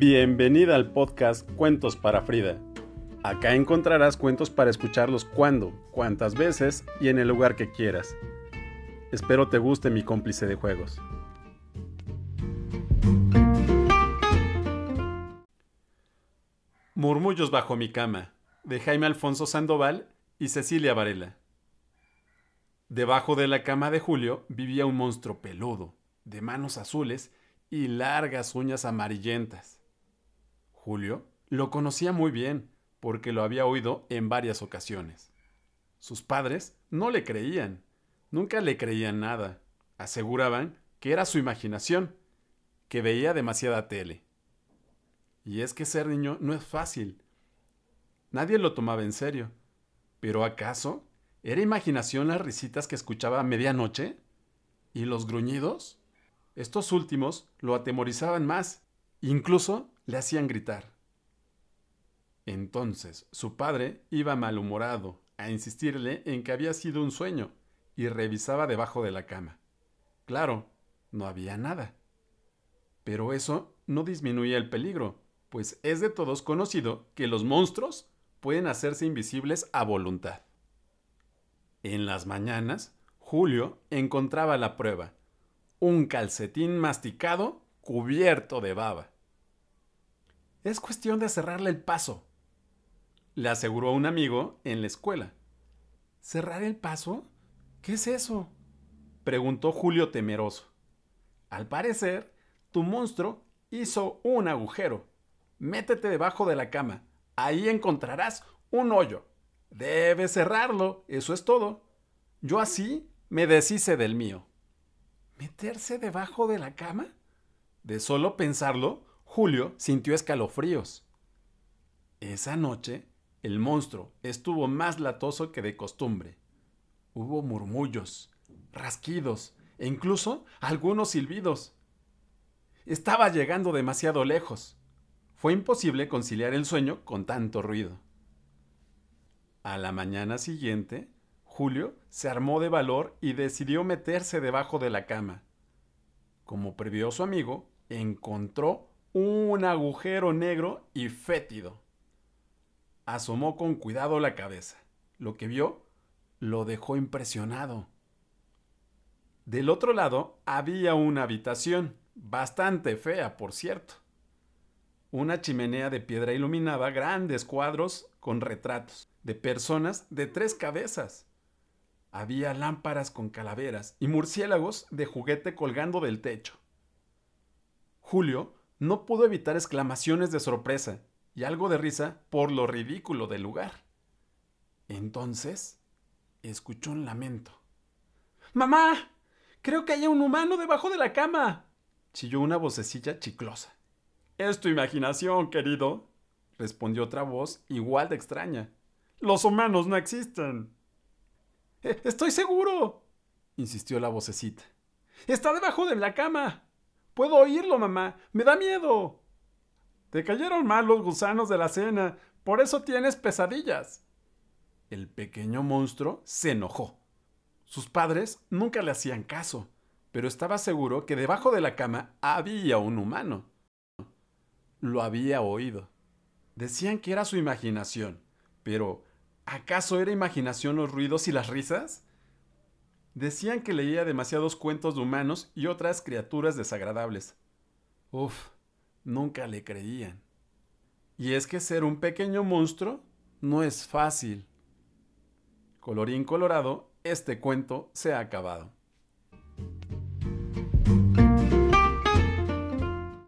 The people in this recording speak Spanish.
Bienvenida al podcast Cuentos para Frida. Acá encontrarás cuentos para escucharlos cuando, cuantas veces y en el lugar que quieras. Espero te guste mi cómplice de juegos. Murmullos bajo mi cama, de Jaime Alfonso Sandoval y Cecilia Varela. Debajo de la cama de Julio vivía un monstruo peludo, de manos azules y largas uñas amarillentas. Julio lo conocía muy bien, porque lo había oído en varias ocasiones. Sus padres no le creían, nunca le creían nada. Aseguraban que era su imaginación, que veía demasiada tele. Y es que ser niño no es fácil. Nadie lo tomaba en serio. ¿Pero acaso era imaginación las risitas que escuchaba a medianoche? ¿Y los gruñidos? Estos últimos lo atemorizaban más, incluso le hacían gritar. Entonces su padre iba malhumorado a insistirle en que había sido un sueño y revisaba debajo de la cama. Claro, no había nada. Pero eso no disminuía el peligro, pues es de todos conocido que los monstruos pueden hacerse invisibles a voluntad. En las mañanas, Julio encontraba la prueba, un calcetín masticado cubierto de baba. Es cuestión de cerrarle el paso, le aseguró un amigo en la escuela. ¿Cerrar el paso? ¿Qué es eso? preguntó Julio temeroso. Al parecer, tu monstruo hizo un agujero. Métete debajo de la cama. Ahí encontrarás un hoyo. Debes cerrarlo, eso es todo. Yo así me deshice del mío. ¿Meterse debajo de la cama? De solo pensarlo, Julio sintió escalofríos. Esa noche el monstruo estuvo más latoso que de costumbre. Hubo murmullos, rasquidos e incluso algunos silbidos. Estaba llegando demasiado lejos. Fue imposible conciliar el sueño con tanto ruido. A la mañana siguiente, Julio se armó de valor y decidió meterse debajo de la cama. Como previó su amigo, encontró un agujero negro y fétido asomó con cuidado la cabeza. Lo que vio lo dejó impresionado. Del otro lado había una habitación, bastante fea, por cierto. Una chimenea de piedra iluminaba grandes cuadros con retratos de personas de tres cabezas. Había lámparas con calaveras y murciélagos de juguete colgando del techo. Julio no pudo evitar exclamaciones de sorpresa y algo de risa por lo ridículo del lugar. Entonces, escuchó un lamento. ¡Mamá! Creo que hay un humano debajo de la cama. chilló una vocecilla chiclosa. Es tu imaginación, querido, respondió otra voz igual de extraña. Los humanos no existen. Estoy seguro, insistió la vocecita. Está debajo de la cama. Puedo oírlo, mamá. Me da miedo. Te cayeron mal los gusanos de la cena, por eso tienes pesadillas. El pequeño monstruo se enojó. Sus padres nunca le hacían caso, pero estaba seguro que debajo de la cama había un humano. Lo había oído. Decían que era su imaginación, pero ¿acaso era imaginación los ruidos y las risas? Decían que leía demasiados cuentos de humanos y otras criaturas desagradables. Uf, nunca le creían. Y es que ser un pequeño monstruo no es fácil. Colorín colorado, este cuento se ha acabado.